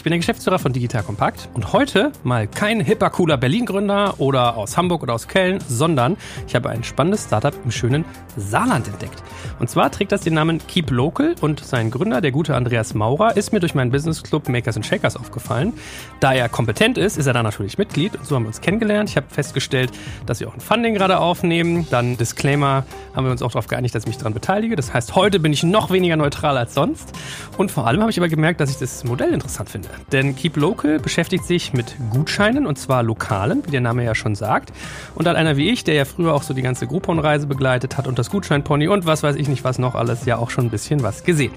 Ich bin der Geschäftsführer von Digital Kompakt und heute mal kein hipper, cooler Berlin-Gründer oder aus Hamburg oder aus Köln, sondern ich habe ein spannendes Startup im schönen Saarland entdeckt. Und zwar trägt das den Namen Keep Local und sein Gründer, der gute Andreas Maurer, ist mir durch meinen Business Club Makers and Shakers aufgefallen. Da er kompetent ist, ist er da natürlich Mitglied und so haben wir uns kennengelernt. Ich habe festgestellt, dass wir auch ein Funding gerade aufnehmen. Dann Disclaimer haben wir uns auch darauf geeinigt, dass ich mich daran beteilige. Das heißt, heute bin ich noch weniger neutral als sonst. Und vor allem habe ich aber gemerkt, dass ich das Modell interessant finde. Denn Keep Local beschäftigt sich mit Gutscheinen und zwar lokalen, wie der Name ja schon sagt. Und dann einer wie ich, der ja früher auch so die ganze Groupon-Reise begleitet hat und das Gutscheinpony und was weiß ich nicht was noch alles, ja auch schon ein bisschen was gesehen.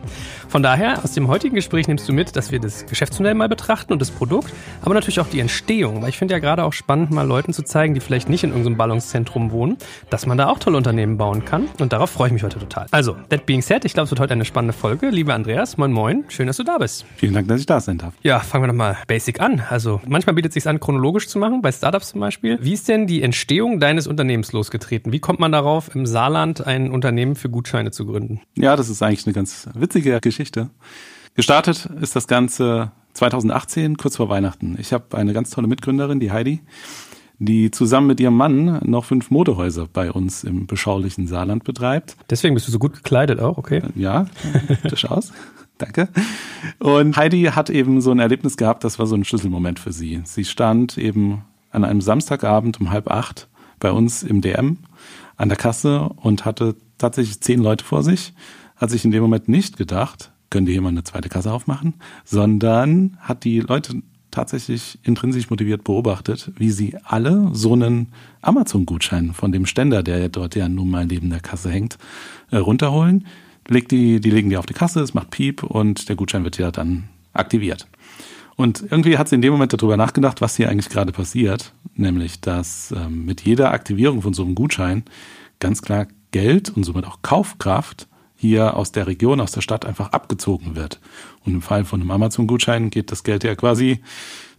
Von daher, aus dem heutigen Gespräch nimmst du mit, dass wir das Geschäftsmodell mal betrachten und das Produkt, aber natürlich auch die Entstehung, weil ich finde ja gerade auch spannend, mal Leuten zu zeigen, die vielleicht nicht in irgendeinem Ballungszentrum wohnen, dass man da auch tolle Unternehmen bauen kann. Und darauf freue ich mich heute total. Also, that being said, ich glaube, es wird heute eine spannende Folge. Lieber Andreas, moin moin, schön, dass du da bist. Vielen Dank, dass ich da sein darf. Ja, fangen wir doch mal basic an. Also manchmal bietet es sich an, chronologisch zu machen, bei Startups zum Beispiel. Wie ist denn die Entstehung deines Unternehmens losgetreten? Wie kommt man darauf, im Saarland ein Unternehmen für Gutscheine zu gründen? Ja, das ist eigentlich eine ganz witzige Geschichte. Gestartet ist das Ganze 2018, kurz vor Weihnachten. Ich habe eine ganz tolle Mitgründerin, die Heidi, die zusammen mit ihrem Mann noch fünf Modehäuser bei uns im beschaulichen Saarland betreibt. Deswegen bist du so gut gekleidet auch, okay? Ja, durchaus. Danke. Und Heidi hat eben so ein Erlebnis gehabt, das war so ein Schlüsselmoment für sie. Sie stand eben an einem Samstagabend um halb acht bei uns im DM an der Kasse und hatte tatsächlich zehn Leute vor sich, hat sich in dem Moment nicht gedacht, können die jemand eine zweite Kasse aufmachen, sondern hat die Leute tatsächlich intrinsisch motiviert beobachtet, wie sie alle so einen Amazon-Gutschein von dem Ständer, der dort ja nun mal neben der Kasse hängt, äh, runterholen, legt die, die legen die auf die Kasse, es macht Piep und der Gutschein wird ja dann aktiviert. Und irgendwie hat sie in dem Moment darüber nachgedacht, was hier eigentlich gerade passiert, nämlich dass ähm, mit jeder Aktivierung von so einem Gutschein ganz klar Geld und somit auch Kaufkraft hier aus der Region, aus der Stadt einfach abgezogen wird. Und im Fall von einem Amazon-Gutschein geht das Geld ja quasi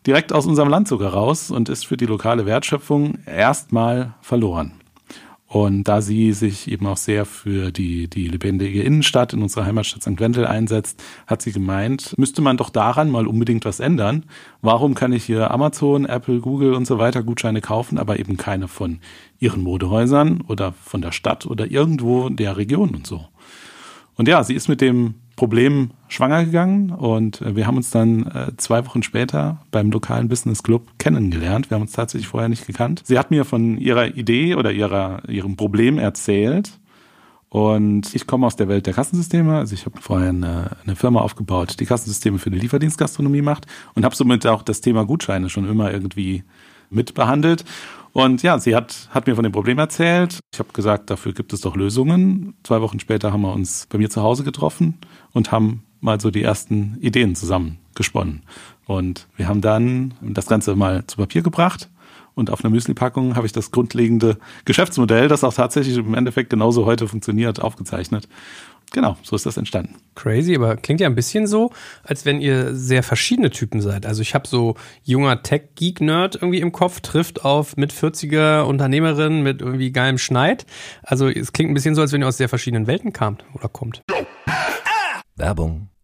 direkt aus unserem Land sogar raus und ist für die lokale Wertschöpfung erstmal verloren. Und da sie sich eben auch sehr für die, die lebendige Innenstadt in unserer Heimatstadt St. Wendel einsetzt, hat sie gemeint, müsste man doch daran mal unbedingt was ändern. Warum kann ich hier Amazon, Apple, Google und so weiter Gutscheine kaufen, aber eben keine von ihren Modehäusern oder von der Stadt oder irgendwo der Region und so. Und ja, sie ist mit dem Problem schwanger gegangen und äh, wir haben uns dann äh, zwei Wochen später beim lokalen Business Club kennengelernt. Wir haben uns tatsächlich vorher nicht gekannt. Sie hat mir von ihrer Idee oder ihrer, ihrem Problem erzählt. Und ich komme aus der Welt der Kassensysteme. Also ich habe vorher eine, eine Firma aufgebaut, die Kassensysteme für die Lieferdienstgastronomie macht und habe somit auch das Thema Gutscheine schon immer irgendwie mitbehandelt. Und ja, sie hat, hat mir von dem Problem erzählt. Ich habe gesagt, dafür gibt es doch Lösungen. Zwei Wochen später haben wir uns bei mir zu Hause getroffen und haben mal so die ersten Ideen zusammen gesponnen. Und wir haben dann das Ganze mal zu Papier gebracht. Und auf einer Müsli-Packung habe ich das grundlegende Geschäftsmodell, das auch tatsächlich im Endeffekt genauso heute funktioniert, aufgezeichnet. Genau, so ist das entstanden. Crazy, aber klingt ja ein bisschen so, als wenn ihr sehr verschiedene Typen seid. Also ich habe so junger Tech-Geek-Nerd irgendwie im Kopf, trifft auf mit 40er Unternehmerin mit irgendwie geilem Schneid. Also es klingt ein bisschen so, als wenn ihr aus sehr verschiedenen Welten kamt oder kommt. Werbung.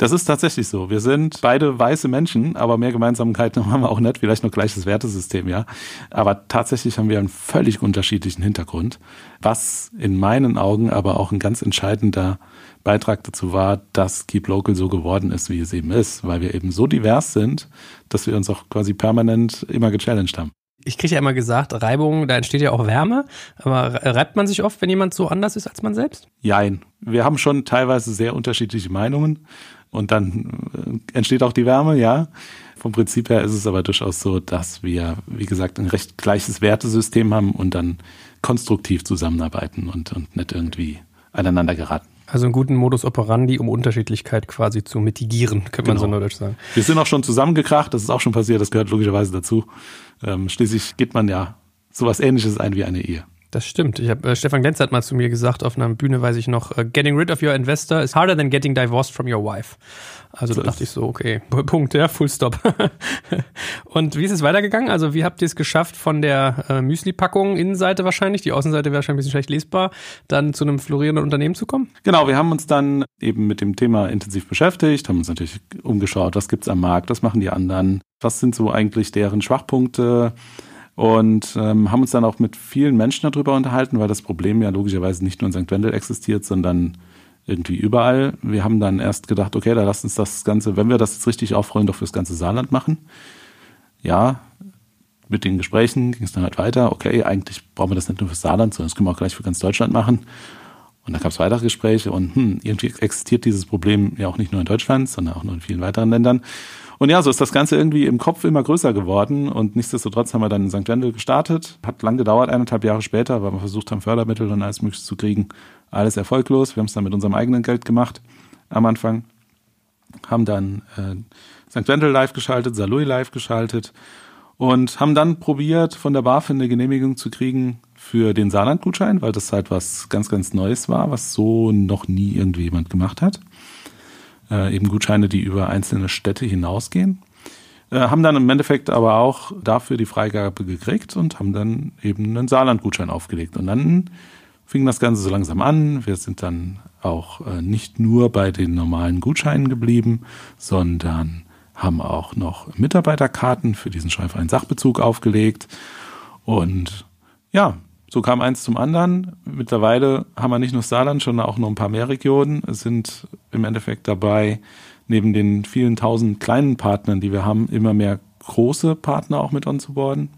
Das ist tatsächlich so. Wir sind beide weiße Menschen, aber mehr Gemeinsamkeiten haben wir auch nicht. Vielleicht noch gleiches Wertesystem, ja. Aber tatsächlich haben wir einen völlig unterschiedlichen Hintergrund, was in meinen Augen aber auch ein ganz entscheidender Beitrag dazu war, dass Keep Local so geworden ist, wie es eben ist, weil wir eben so divers sind, dass wir uns auch quasi permanent immer gechallenged haben ich kriege ja immer gesagt, Reibung, da entsteht ja auch Wärme. Aber reibt man sich oft, wenn jemand so anders ist als man selbst? Jein. Wir haben schon teilweise sehr unterschiedliche Meinungen. Und dann äh, entsteht auch die Wärme, ja. Vom Prinzip her ist es aber durchaus so, dass wir, wie gesagt, ein recht gleiches Wertesystem haben und dann konstruktiv zusammenarbeiten und, und nicht irgendwie aneinander geraten. Also einen guten Modus operandi, um Unterschiedlichkeit quasi zu mitigieren, könnte genau. man so genau. neudeutsch sagen. Wir sind auch schon zusammengekracht, das ist auch schon passiert, das gehört logischerweise dazu. Ähm, schließlich geht man ja sowas ähnliches ein wie eine Ehe. Das stimmt. Ich hab, äh, Stefan Glenz hat mal zu mir gesagt auf einer Bühne, weiß ich noch, uh, getting rid of your investor is harder than getting divorced from your wife. Also da dachte ich so, okay, Punkt, ja, Full Stop. und wie ist es weitergegangen? Also wie habt ihr es geschafft von der äh, Müsli-Packung, Innenseite wahrscheinlich, die Außenseite wäre wahrscheinlich ein bisschen schlecht lesbar, dann zu einem florierenden Unternehmen zu kommen? Genau, wir haben uns dann eben mit dem Thema intensiv beschäftigt, haben uns natürlich umgeschaut, was gibt's am Markt, was machen die anderen, was sind so eigentlich deren Schwachpunkte, und ähm, haben uns dann auch mit vielen Menschen darüber unterhalten, weil das Problem ja logischerweise nicht nur in St. Wendel existiert, sondern irgendwie überall. Wir haben dann erst gedacht, okay, da lasst uns das Ganze, wenn wir das jetzt richtig aufrollen, doch fürs ganze Saarland machen. Ja, mit den Gesprächen ging es dann halt weiter. Okay, eigentlich brauchen wir das nicht nur fürs Saarland, sondern das können wir auch gleich für ganz Deutschland machen. Und dann gab es weitere Gespräche und hm, irgendwie existiert dieses Problem ja auch nicht nur in Deutschland, sondern auch nur in vielen weiteren Ländern. Und ja, so ist das Ganze irgendwie im Kopf immer größer geworden und nichtsdestotrotz haben wir dann in St. Wendel gestartet. Hat lang gedauert, eineinhalb Jahre später, weil wir versucht haben, Fördermittel und alles Mögliche zu kriegen. Alles erfolglos. Wir haben es dann mit unserem eigenen Geld gemacht am Anfang. Haben dann äh, St. Wendel live geschaltet, Salui live geschaltet und haben dann probiert, von der BaFin eine Genehmigung zu kriegen für den Saarland-Gutschein, weil das halt was ganz, ganz Neues war, was so noch nie irgendwie jemand gemacht hat äh, eben Gutscheine, die über einzelne Städte hinausgehen. Äh, haben dann im Endeffekt aber auch dafür die Freigabe gekriegt und haben dann eben einen Saarland-Gutschein aufgelegt. Und dann fing das Ganze so langsam an. Wir sind dann auch äh, nicht nur bei den normalen Gutscheinen geblieben, sondern haben auch noch Mitarbeiterkarten für diesen steuerfreien Sachbezug aufgelegt. Und ja, so kam eins zum anderen. Mittlerweile haben wir nicht nur Saarland, sondern auch noch ein paar mehr Regionen. Es sind im Endeffekt dabei, neben den vielen tausend kleinen Partnern, die wir haben, immer mehr große Partner auch mit onzuboarden.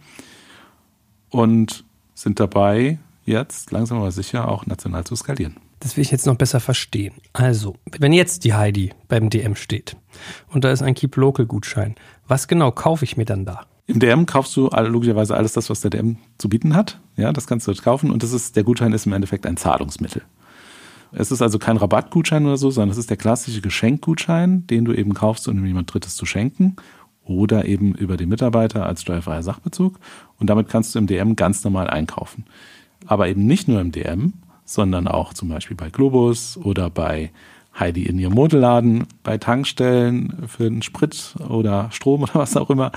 Und sind dabei, jetzt langsam aber sicher auch national zu skalieren. Das will ich jetzt noch besser verstehen. Also, wenn jetzt die Heidi beim DM steht und da ist ein Keep Local Gutschein, was genau kaufe ich mir dann da? Im DM kaufst du logischerweise alles das, was der DM zu bieten hat. Ja, das kannst du kaufen und das ist, der Gutschein ist im Endeffekt ein Zahlungsmittel. Es ist also kein Rabattgutschein oder so, sondern es ist der klassische Geschenkgutschein, den du eben kaufst, um jemand Drittes zu schenken oder eben über den Mitarbeiter als steuerfreier Sachbezug. Und damit kannst du im DM ganz normal einkaufen. Aber eben nicht nur im DM, sondern auch zum Beispiel bei Globus oder bei Heidi in ihrem Modelladen, bei Tankstellen für den Sprit oder Strom oder was auch immer.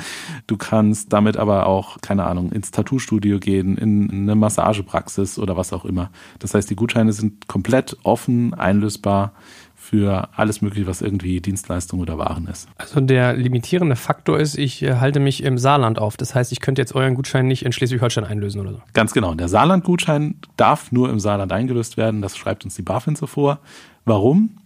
Du kannst damit aber auch, keine Ahnung, ins Tattoo-Studio gehen, in eine Massagepraxis oder was auch immer. Das heißt, die Gutscheine sind komplett offen, einlösbar für alles Mögliche, was irgendwie Dienstleistung oder Waren ist. Also der limitierende Faktor ist, ich äh, halte mich im Saarland auf. Das heißt, ich könnte jetzt euren Gutschein nicht in Schleswig-Holstein einlösen oder so. Ganz genau. Der Saarland-Gutschein darf nur im Saarland eingelöst werden. Das schreibt uns die BaFin so vor. Warum?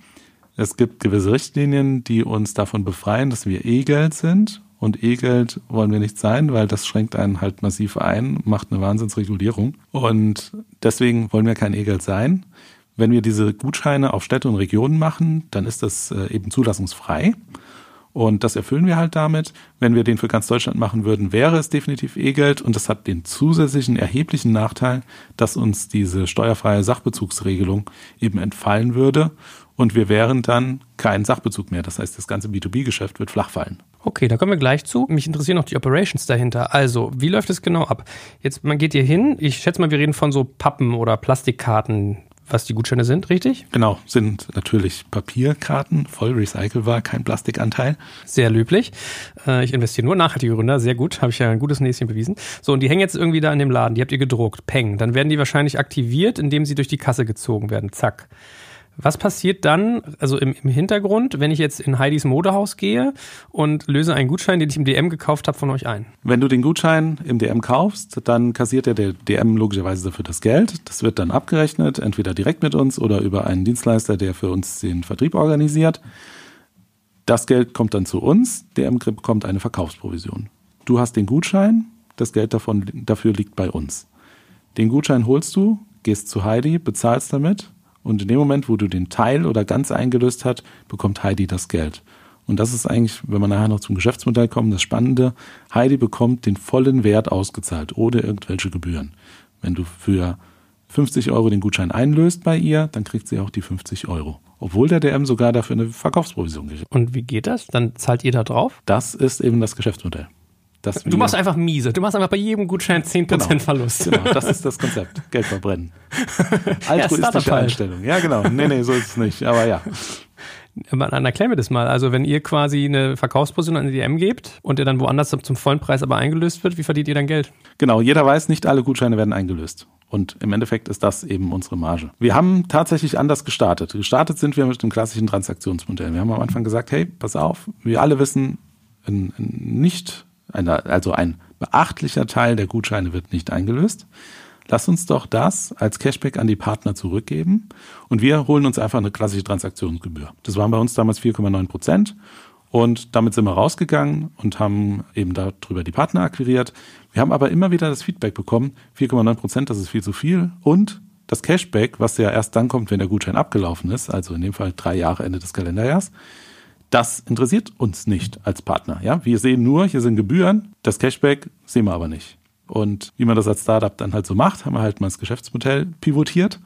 Es gibt gewisse Richtlinien, die uns davon befreien, dass wir E-Geld sind. Und E-Geld wollen wir nicht sein, weil das schränkt einen halt massiv ein, macht eine Wahnsinnsregulierung. Und deswegen wollen wir kein E-Geld sein. Wenn wir diese Gutscheine auf Städte und Regionen machen, dann ist das äh, eben zulassungsfrei. Und das erfüllen wir halt damit. Wenn wir den für ganz Deutschland machen würden, wäre es definitiv E-Geld. Und das hat den zusätzlichen erheblichen Nachteil, dass uns diese steuerfreie Sachbezugsregelung eben entfallen würde und wir wären dann kein Sachbezug mehr. Das heißt, das ganze B2B-Geschäft wird flach fallen. Okay, da kommen wir gleich zu. Mich interessieren noch die Operations dahinter. Also, wie läuft es genau ab? Jetzt, man geht hier hin. Ich schätze mal, wir reden von so Pappen oder Plastikkarten, was die Gutscheine sind, richtig? Genau, sind natürlich Papierkarten, voll recycelbar, kein Plastikanteil. Sehr löblich. Äh, ich investiere nur nachhaltige Gründer, sehr gut, habe ich ja ein gutes Näschen bewiesen. So, und die hängen jetzt irgendwie da in dem Laden, die habt ihr gedruckt, peng. Dann werden die wahrscheinlich aktiviert, indem sie durch die Kasse gezogen werden, zack. Was passiert dann, also im, im, Hintergrund, wenn ich jetzt in Heidis Modehaus gehe und löse einen Gutschein, den ich im DM gekauft habe, von euch ein? Wenn du den Gutschein im DM kaufst, dann kassiert ja der DM logischerweise dafür das Geld. Das wird dann abgerechnet, entweder direkt mit uns oder über einen Dienstleister, der für uns den Vertrieb organisiert. Das Geld kommt dann zu uns, DM bekommt eine Verkaufsprovision. Du hast den Gutschein, das Geld davon, dafür liegt bei uns. Den Gutschein holst du, gehst zu Heidi, bezahlst damit und in dem Moment, wo du den Teil oder ganz eingelöst hast, bekommt Heidi das Geld. Und das ist eigentlich, wenn wir nachher noch zum Geschäftsmodell kommen, das Spannende. Heidi bekommt den vollen Wert ausgezahlt, ohne irgendwelche Gebühren. Wenn du für 50 Euro den Gutschein einlöst bei ihr, dann kriegt sie auch die 50 Euro. Obwohl der DM sogar dafür eine Verkaufsprovision kriegt. Und wie geht das? Dann zahlt ihr da drauf? Das ist eben das Geschäftsmodell. Du machst einfach miese. Du machst einfach bei jedem Gutschein 10% genau, Verlust. Genau, das ist das Konzept. Geld verbrennen. Altruistische ja, Einstellung. Ja, genau. Nee, nee, so ist es nicht. Aber ja. Dann erklär mir das mal. Also, wenn ihr quasi eine Verkaufsposition an die DM gebt und ihr dann woanders zum vollen Preis aber eingelöst wird, wie verdient ihr dann Geld? Genau, jeder weiß, nicht alle Gutscheine werden eingelöst. Und im Endeffekt ist das eben unsere Marge. Wir haben tatsächlich anders gestartet. Gestartet sind wir mit dem klassischen Transaktionsmodell. Wir haben am Anfang gesagt, hey, pass auf, wir alle wissen, ein, ein nicht, also ein beachtlicher Teil der Gutscheine wird nicht eingelöst. Lass uns doch das als Cashback an die Partner zurückgeben und wir holen uns einfach eine klassische Transaktionsgebühr. Das waren bei uns damals 4,9 Prozent und damit sind wir rausgegangen und haben eben darüber die Partner akquiriert. Wir haben aber immer wieder das Feedback bekommen, 4,9 Prozent, das ist viel zu viel und das Cashback, was ja erst dann kommt, wenn der Gutschein abgelaufen ist, also in dem Fall drei Jahre Ende des Kalenderjahres, das interessiert uns nicht als Partner. Ja, wir sehen nur, hier sind Gebühren, das Cashback sehen wir aber nicht. Und wie man das als Startup dann halt so macht, haben wir halt mal das Geschäftsmodell pivotiert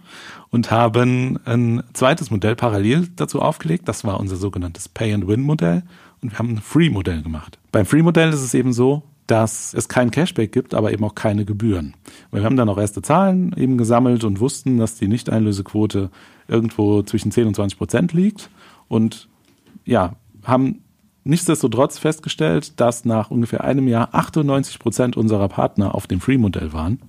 und haben ein zweites Modell parallel dazu aufgelegt. Das war unser sogenanntes Pay-and-Win-Modell. Und wir haben ein Free-Modell gemacht. Beim Free-Modell ist es eben so, dass es kein Cashback gibt, aber eben auch keine Gebühren. Wir haben dann auch erste Zahlen eben gesammelt und wussten, dass die Nichteinlösequote irgendwo zwischen 10 und 20 Prozent liegt. Und ja, haben nichtsdestotrotz festgestellt, dass nach ungefähr einem Jahr 98 Prozent unserer Partner auf dem Free-Modell waren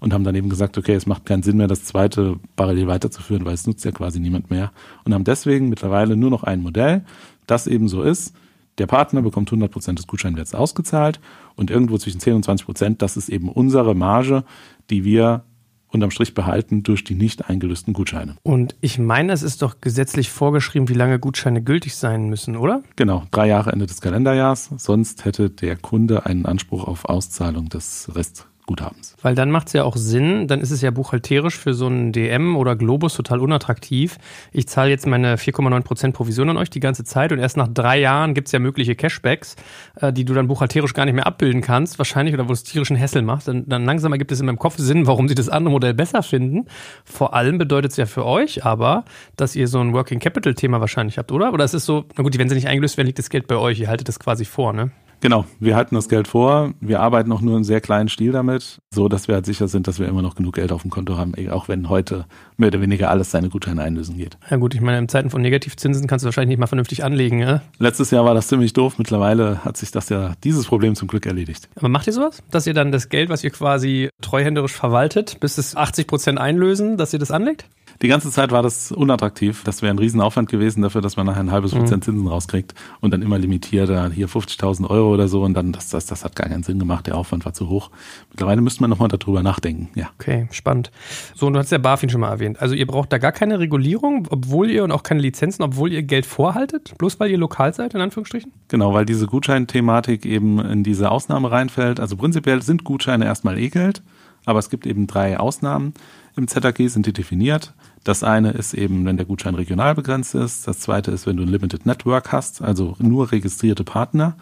und haben dann eben gesagt, okay, es macht keinen Sinn mehr, das zweite parallel weiterzuführen, weil es nutzt ja quasi niemand mehr und haben deswegen mittlerweile nur noch ein Modell, das eben so ist. Der Partner bekommt 100 Prozent des Gutscheinwerts ausgezahlt und irgendwo zwischen 10 und 20 Prozent, das ist eben unsere Marge, die wir unterm Strich behalten durch die nicht eingelösten Gutscheine. Und ich meine, es ist doch gesetzlich vorgeschrieben, wie lange Gutscheine gültig sein müssen, oder? Genau, drei Jahre Ende des Kalenderjahrs. Sonst hätte der Kunde einen Anspruch auf Auszahlung des Rest Guthabens. Weil dann macht es ja auch Sinn, dann ist es ja buchhalterisch für so einen DM oder Globus total unattraktiv. Ich zahle jetzt meine 4,9% Provision an euch die ganze Zeit und erst nach drei Jahren gibt es ja mögliche Cashbacks, äh, die du dann buchhalterisch gar nicht mehr abbilden kannst, wahrscheinlich, oder wo es tierischen Hessel macht. Dann, dann langsam ergibt es in meinem Kopf Sinn, warum sie das andere Modell besser finden. Vor allem bedeutet es ja für euch aber, dass ihr so ein Working Capital Thema wahrscheinlich habt, oder? Oder es ist so, na gut, wenn sie nicht eingelöst werden, liegt das Geld bei euch. Ihr haltet das quasi vor, ne? Genau, wir halten das Geld vor. Wir arbeiten auch nur in sehr kleinen Stil damit, so dass wir halt sicher sind, dass wir immer noch genug Geld auf dem Konto haben, auch wenn heute mehr oder weniger alles seine Gutscheine einlösen geht. Ja gut, ich meine, in Zeiten von Negativzinsen kannst du wahrscheinlich nicht mal vernünftig anlegen, ja? Letztes Jahr war das ziemlich doof. Mittlerweile hat sich das ja, dieses Problem zum Glück erledigt. Aber macht ihr sowas? Dass ihr dann das Geld, was ihr quasi treuhänderisch verwaltet, bis es 80 Prozent einlösen, dass ihr das anlegt? Die ganze Zeit war das unattraktiv. Das wäre ein Riesenaufwand gewesen dafür, dass man nachher ein halbes Prozent mhm. Zinsen rauskriegt und dann immer limitiert, hier 50.000 Euro oder so und dann, das, das, das hat gar keinen Sinn gemacht. Der Aufwand war zu hoch. Mittlerweile müsste man nochmal darüber nachdenken, ja. Okay, spannend. So, und du hast ja BaFin schon mal erwähnt. Also ihr braucht da gar keine Regulierung, obwohl ihr und auch keine Lizenzen, obwohl ihr Geld vorhaltet, bloß weil ihr lokal seid, in Anführungsstrichen? Genau, weil diese Gutscheinthematik eben in diese Ausnahme reinfällt. Also prinzipiell sind Gutscheine erstmal eh Geld, aber es gibt eben drei Ausnahmen. Im ZAG sind die definiert. Das eine ist eben, wenn der Gutschein regional begrenzt ist. Das zweite ist, wenn du ein Limited Network hast, also nur registrierte Partner.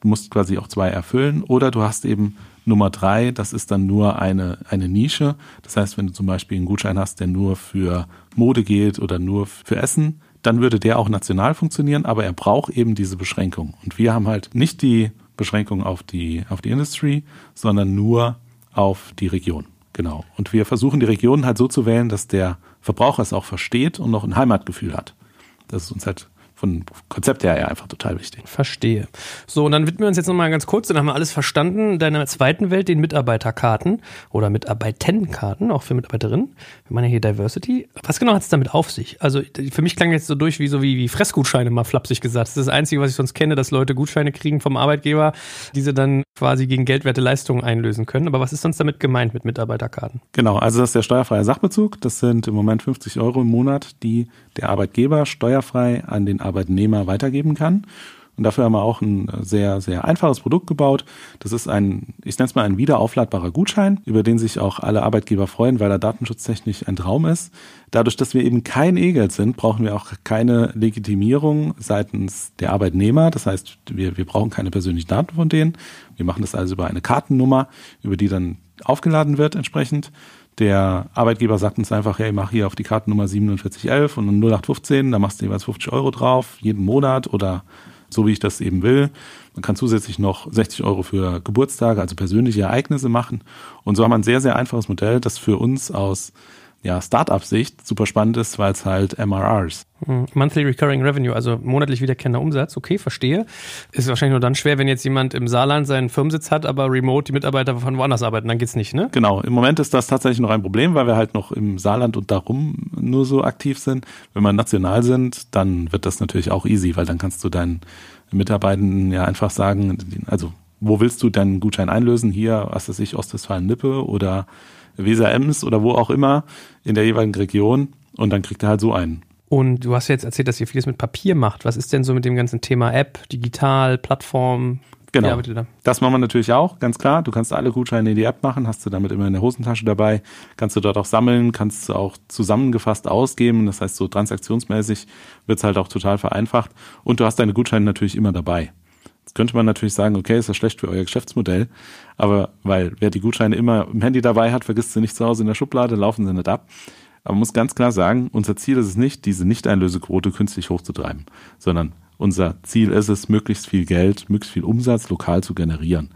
Du musst quasi auch zwei erfüllen. Oder du hast eben Nummer drei, das ist dann nur eine, eine Nische. Das heißt, wenn du zum Beispiel einen Gutschein hast, der nur für Mode geht oder nur für Essen, dann würde der auch national funktionieren, aber er braucht eben diese Beschränkung. Und wir haben halt nicht die Beschränkung auf die, auf die Industry, sondern nur auf die Region. Genau. Und wir versuchen die Regionen halt so zu wählen, dass der Verbraucher es auch versteht und noch ein Heimatgefühl hat. Das ist uns halt von Konzept her ja einfach total wichtig. Verstehe. So, und dann widmen wir uns jetzt nochmal ganz kurz, dann haben wir alles verstanden, deiner zweiten Welt, den Mitarbeiterkarten oder Mitarbeitendenkarten, auch für Mitarbeiterinnen. Wir meinen ja hier Diversity. Was genau hat es damit auf sich? Also für mich klang jetzt so durch wie so wie, wie Fressgutscheine, mal flapsig gesagt. Das ist das Einzige, was ich sonst kenne, dass Leute Gutscheine kriegen vom Arbeitgeber, diese dann quasi gegen geldwerte Leistungen einlösen können. Aber was ist sonst damit gemeint mit Mitarbeiterkarten? Genau, also das ist der steuerfreie Sachbezug. Das sind im Moment 50 Euro im Monat, die der Arbeitgeber steuerfrei an den Arbeitnehmer weitergeben kann. Und dafür haben wir auch ein sehr, sehr einfaches Produkt gebaut. Das ist ein, ich nenne es mal ein wiederaufladbarer Gutschein, über den sich auch alle Arbeitgeber freuen, weil er datenschutztechnisch ein Traum ist. Dadurch, dass wir eben kein E-Geld sind, brauchen wir auch keine Legitimierung seitens der Arbeitnehmer. Das heißt, wir, wir brauchen keine persönlichen Daten von denen. Wir machen das also über eine Kartennummer, über die dann aufgeladen wird entsprechend. Der Arbeitgeber sagt uns einfach, hey, mach hier auf die Kartennummer 4711 und 0815, da machst du jeweils 50 Euro drauf, jeden Monat oder so wie ich das eben will. Man kann zusätzlich noch 60 Euro für Geburtstage, also persönliche Ereignisse machen. Und so haben wir ein sehr, sehr einfaches Modell, das für uns aus ja, Startup-Sicht super spannend ist, weil es halt MRRs. Hm, Monthly Recurring Revenue, also monatlich wiederkehrender Umsatz. Okay, verstehe. Ist wahrscheinlich nur dann schwer, wenn jetzt jemand im Saarland seinen Firmensitz hat, aber remote die Mitarbeiter von woanders arbeiten. Dann geht's nicht, ne? Genau. Im Moment ist das tatsächlich noch ein Problem, weil wir halt noch im Saarland und darum nur so aktiv sind. Wenn wir national sind, dann wird das natürlich auch easy, weil dann kannst du deinen Mitarbeitenden ja einfach sagen, also wo willst du deinen Gutschein einlösen? Hier, was weiß ich, Ostwestfalen-Lippe oder Weser-Ems oder wo auch immer in der jeweiligen Region und dann kriegt er halt so einen. Und du hast jetzt erzählt, dass ihr vieles mit Papier macht. Was ist denn so mit dem ganzen Thema App, digital, Plattform? Genau. Da? Das machen wir natürlich auch, ganz klar. Du kannst alle Gutscheine in die App machen, hast du damit immer in der Hosentasche dabei, kannst du dort auch sammeln, kannst du auch zusammengefasst ausgeben. Das heißt, so transaktionsmäßig wird's halt auch total vereinfacht. Und du hast deine Gutscheine natürlich immer dabei. Jetzt könnte man natürlich sagen, okay, ist das schlecht für euer Geschäftsmodell, aber weil wer die Gutscheine immer im Handy dabei hat, vergisst sie nicht zu Hause in der Schublade, laufen sie nicht ab. Aber man muss ganz klar sagen, unser Ziel ist es nicht, diese Nicht-Einlösequote künstlich hochzutreiben, sondern unser Ziel ist es, möglichst viel Geld, möglichst viel Umsatz lokal zu generieren.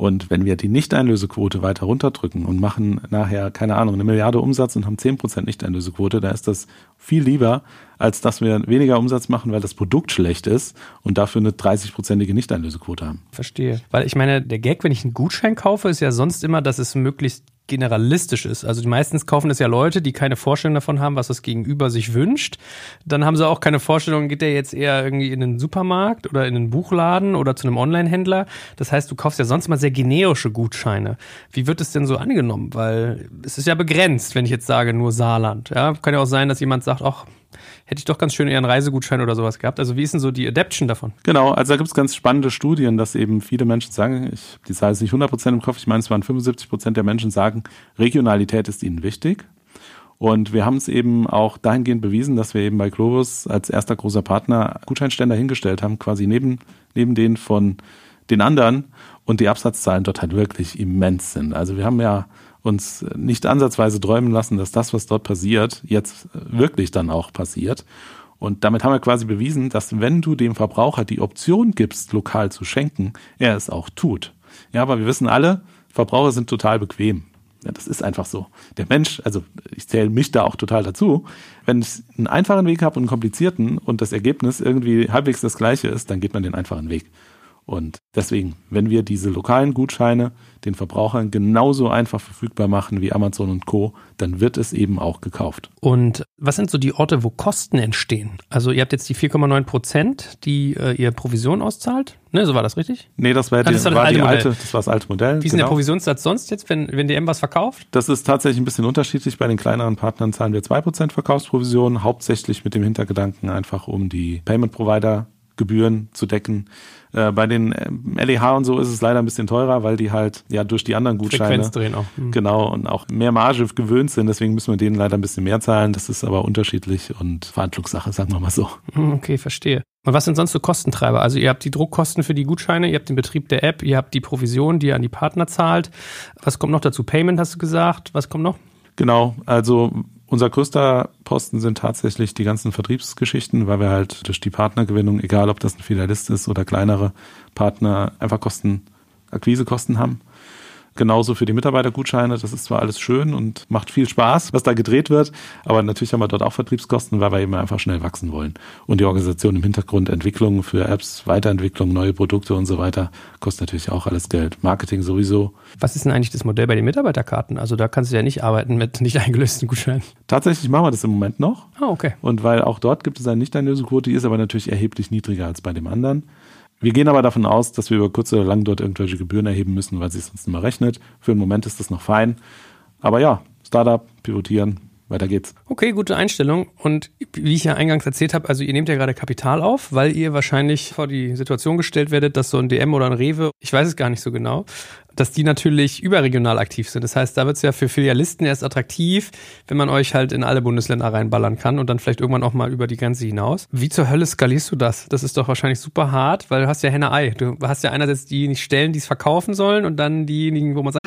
Und wenn wir die Nicht-Einlösequote weiter runterdrücken und machen nachher, keine Ahnung, eine Milliarde Umsatz und haben 10% Nicht-Einlösequote, da ist das viel lieber, als dass wir weniger Umsatz machen, weil das Produkt schlecht ist und dafür eine 30-prozentige Nicht-Einlösequote haben. Verstehe. Weil ich meine, der Gag, wenn ich einen Gutschein kaufe, ist ja sonst immer, dass es möglichst generalistisch ist. Also meistens kaufen es ja Leute, die keine Vorstellung davon haben, was das Gegenüber sich wünscht. Dann haben sie auch keine Vorstellung, geht der jetzt eher irgendwie in den Supermarkt oder in den Buchladen oder zu einem Online-Händler. Das heißt, du kaufst ja sonst mal sehr generische Gutscheine. Wie wird es denn so angenommen? Weil es ist ja begrenzt, wenn ich jetzt sage, nur Saarland. Ja, kann ja auch sein, dass jemand sagt, ach, hätte ich doch ganz schön eher einen Reisegutschein oder sowas gehabt. Also wie ist denn so die Adaption davon? Genau, also da gibt es ganz spannende Studien, dass eben viele Menschen sagen, ich die Zahl ist nicht 100% im Kopf, ich meine, es waren 75% der Menschen sagen, Regionalität ist ihnen wichtig. Und wir haben es eben auch dahingehend bewiesen, dass wir eben bei Globus als erster großer Partner Gutscheinständer hingestellt haben, quasi neben, neben den von den anderen und die Absatzzahlen dort halt wirklich immens sind. Also wir haben ja uns nicht ansatzweise träumen lassen, dass das, was dort passiert, jetzt wirklich dann auch passiert. Und damit haben wir quasi bewiesen, dass wenn du dem Verbraucher die Option gibst, lokal zu schenken, er es auch tut. Ja, aber wir wissen alle, Verbraucher sind total bequem. Ja, das ist einfach so. Der Mensch, also ich zähle mich da auch total dazu, wenn ich einen einfachen Weg habe und einen komplizierten und das Ergebnis irgendwie halbwegs das gleiche ist, dann geht man den einfachen Weg. Und deswegen, wenn wir diese lokalen Gutscheine den Verbrauchern genauso einfach verfügbar machen wie Amazon und Co., dann wird es eben auch gekauft. Und was sind so die Orte, wo Kosten entstehen? Also ihr habt jetzt die 4,9 Prozent, die äh, ihr Provision auszahlt. Ne, so war das richtig? Nee, das war, die, das war, war die alte, das war das alte Modell. Wie ist genau. der Provisionssatz sonst jetzt, wenn, wenn DM was verkauft? Das ist tatsächlich ein bisschen unterschiedlich. Bei den kleineren Partnern zahlen wir 2% Verkaufsprovision, hauptsächlich mit dem Hintergedanken einfach um die Payment Provider Gebühren zu decken. Äh, bei den LEH und so ist es leider ein bisschen teurer, weil die halt ja durch die anderen Gutscheine drehen auch. Mhm. genau und auch mehr Marge gewöhnt sind. Deswegen müssen wir denen leider ein bisschen mehr zahlen. Das ist aber unterschiedlich und Verhandlungssache, sagen wir mal so. Hm, okay, verstehe. Und was sind sonst so Kostentreiber? Also ihr habt die Druckkosten für die Gutscheine, ihr habt den Betrieb der App, ihr habt die Provision, die ihr an die Partner zahlt. Was kommt noch dazu? Payment hast du gesagt. Was kommt noch? Genau, also unser größter Posten sind tatsächlich die ganzen Vertriebsgeschichten, weil wir halt durch die Partnergewinnung, egal ob das ein Filialist ist oder kleinere Partner, einfach Kosten, Akquisekosten haben. Genauso für die Mitarbeitergutscheine. Das ist zwar alles schön und macht viel Spaß, was da gedreht wird, aber natürlich haben wir dort auch Vertriebskosten, weil wir eben einfach schnell wachsen wollen. Und die Organisation im Hintergrund, Entwicklung für Apps, Weiterentwicklung, neue Produkte und so weiter, kostet natürlich auch alles Geld. Marketing sowieso. Was ist denn eigentlich das Modell bei den Mitarbeiterkarten? Also da kannst du ja nicht arbeiten mit nicht eingelösten Gutscheinen. Tatsächlich machen wir das im Moment noch. Ah, okay. Und weil auch dort gibt es eine Nicht-Einlösequote, die ist aber natürlich erheblich niedriger als bei dem anderen. Wir gehen aber davon aus, dass wir über kurz oder lang dort irgendwelche Gebühren erheben müssen, weil sie es sonst nicht mehr rechnet. Für den Moment ist das noch fein. Aber ja, Startup, pivotieren, weiter geht's. Okay, gute Einstellung. Und wie ich ja eingangs erzählt habe, also ihr nehmt ja gerade Kapital auf, weil ihr wahrscheinlich vor die Situation gestellt werdet, dass so ein DM oder ein Rewe, ich weiß es gar nicht so genau, dass die natürlich überregional aktiv sind. Das heißt, da wird es ja für Filialisten erst attraktiv, wenn man euch halt in alle Bundesländer reinballern kann und dann vielleicht irgendwann auch mal über die Grenze hinaus. Wie zur Hölle skalierst du das? Das ist doch wahrscheinlich super hart, weil du hast ja Henne-Ei. Du hast ja einerseits diejenigen Stellen, die es verkaufen sollen und dann diejenigen, wo man sagt,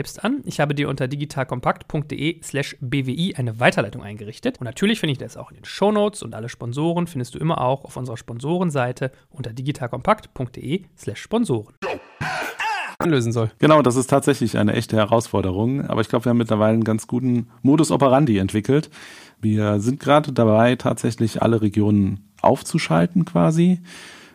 selbst an. Ich habe dir unter digitalkompakt.de slash bwi eine Weiterleitung eingerichtet. Und natürlich finde ich das auch in den Shownotes und alle Sponsoren findest du immer auch auf unserer Sponsorenseite unter digitalkompakt.de slash Sponsoren lösen soll. Genau, das ist tatsächlich eine echte Herausforderung. Aber ich glaube, wir haben mittlerweile einen ganz guten Modus operandi entwickelt. Wir sind gerade dabei, tatsächlich alle Regionen aufzuschalten quasi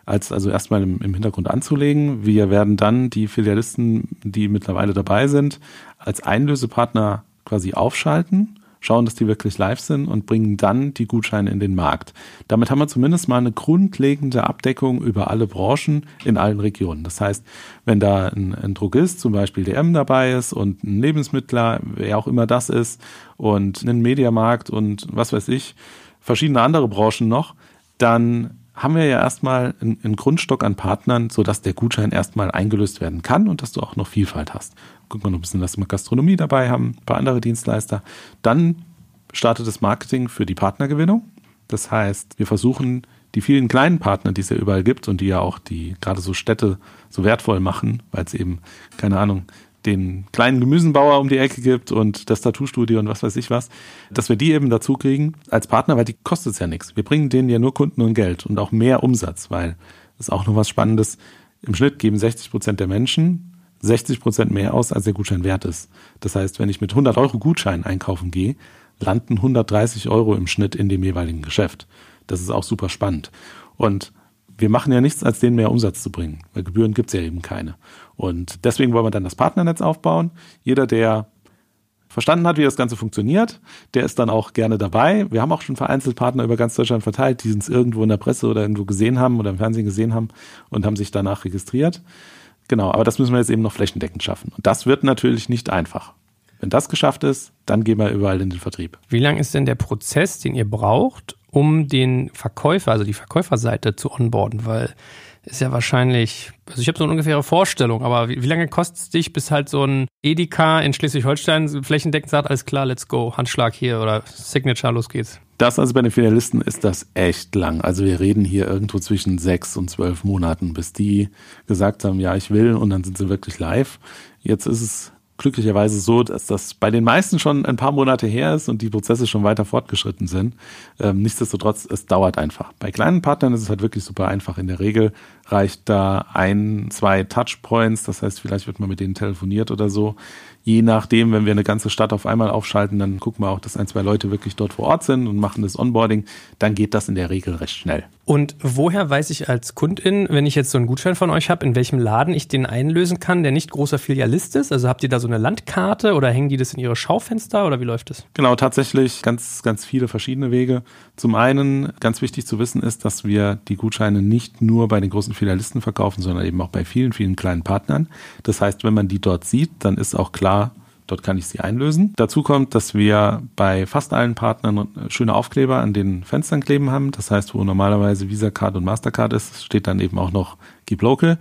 als also erstmal im, im Hintergrund anzulegen. Wir werden dann die Filialisten, die mittlerweile dabei sind, als Einlösepartner quasi aufschalten, schauen, dass die wirklich live sind und bringen dann die Gutscheine in den Markt. Damit haben wir zumindest mal eine grundlegende Abdeckung über alle Branchen in allen Regionen. Das heißt, wenn da ein, ein Drogist, zum Beispiel DM dabei ist und ein Lebensmittler, wer auch immer das ist, und ein Mediamarkt und was weiß ich, verschiedene andere Branchen noch, dann haben wir ja erstmal einen, Grundstock an Partnern, sodass der Gutschein erstmal eingelöst werden kann und dass du auch noch Vielfalt hast. Guck mal noch ein bisschen, dass wir Gastronomie dabei haben, ein paar andere Dienstleister. Dann startet das Marketing für die Partnergewinnung. Das heißt, wir versuchen die vielen kleinen Partner, die es ja überall gibt und die ja auch die gerade so Städte so wertvoll machen, weil es eben, keine Ahnung, den kleinen Gemüsenbauer um die Ecke gibt und das Tattoo-Studio und was weiß ich was, dass wir die eben dazu kriegen als Partner, weil die kostet ja nichts. Wir bringen denen ja nur Kunden und Geld und auch mehr Umsatz, weil das ist auch noch was Spannendes. Im Schnitt geben 60 Prozent der Menschen 60 Prozent mehr aus, als der Gutschein wert ist. Das heißt, wenn ich mit 100 Euro Gutschein einkaufen gehe, landen 130 Euro im Schnitt in dem jeweiligen Geschäft. Das ist auch super spannend. Und wir machen ja nichts, als denen mehr Umsatz zu bringen, weil Gebühren gibt es ja eben keine. Und deswegen wollen wir dann das Partnernetz aufbauen. Jeder, der verstanden hat, wie das Ganze funktioniert, der ist dann auch gerne dabei. Wir haben auch schon vereinzelt Partner über ganz Deutschland verteilt, die uns irgendwo in der Presse oder irgendwo gesehen haben oder im Fernsehen gesehen haben und haben sich danach registriert. Genau, aber das müssen wir jetzt eben noch flächendeckend schaffen. Und das wird natürlich nicht einfach. Wenn das geschafft ist, dann gehen wir überall in den Vertrieb. Wie lang ist denn der Prozess, den ihr braucht, um den Verkäufer, also die Verkäuferseite zu onboarden? Weil ist ja wahrscheinlich, also ich habe so eine ungefähre Vorstellung, aber wie, wie lange kostet es dich, bis halt so ein Edeka in Schleswig-Holstein flächendeckend sagt, alles klar, let's go, Handschlag hier oder Signature, los geht's? Das also bei den Filialisten ist das echt lang. Also wir reden hier irgendwo zwischen sechs und zwölf Monaten, bis die gesagt haben, ja, ich will und dann sind sie wirklich live. Jetzt ist es glücklicherweise so, dass das bei den meisten schon ein paar Monate her ist und die Prozesse schon weiter fortgeschritten sind. Ähm, nichtsdestotrotz, es dauert einfach. Bei kleinen Partnern ist es halt wirklich super einfach. In der Regel reicht da ein, zwei Touchpoints, das heißt, vielleicht wird man mit denen telefoniert oder so je nachdem, wenn wir eine ganze Stadt auf einmal aufschalten, dann gucken wir auch, dass ein, zwei Leute wirklich dort vor Ort sind und machen das Onboarding, dann geht das in der Regel recht schnell. Und woher weiß ich als Kundin, wenn ich jetzt so einen Gutschein von euch habe, in welchem Laden ich den einlösen kann, der nicht großer Filialist ist? Also habt ihr da so eine Landkarte oder hängen die das in ihre Schaufenster oder wie läuft das? Genau, tatsächlich ganz, ganz viele verschiedene Wege. Zum einen, ganz wichtig zu wissen ist, dass wir die Gutscheine nicht nur bei den großen Filialisten verkaufen, sondern eben auch bei vielen, vielen kleinen Partnern. Das heißt, wenn man die dort sieht, dann ist auch klar, Dort kann ich sie einlösen. Dazu kommt, dass wir bei fast allen Partnern schöne Aufkleber an den Fenstern kleben haben. Das heißt, wo normalerweise Visa Card und Mastercard ist, steht dann eben auch noch Keep Local.